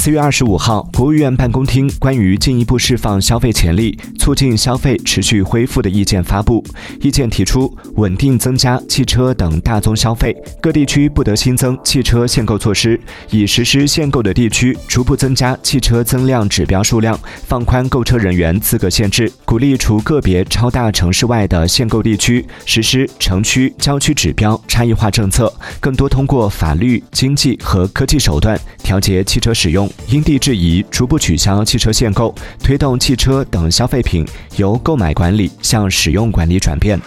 四月二十五号，国务院办公厅关于进一步释放消费潜力、促进消费持续恢复的意见发布。意见提出，稳定增加汽车等大宗消费，各地区不得新增汽车限购措施，已实施限购的地区逐步增加汽车增量指标数量，放宽购车人员资格限制，鼓励除个别超大城市外的限购地区实施城区、郊区指标差异化政策，更多通过法律、经济和科技手段调节汽车使用。因地制宜，逐步取消汽车限购，推动汽车等消费品由购买管理向使用管理转变。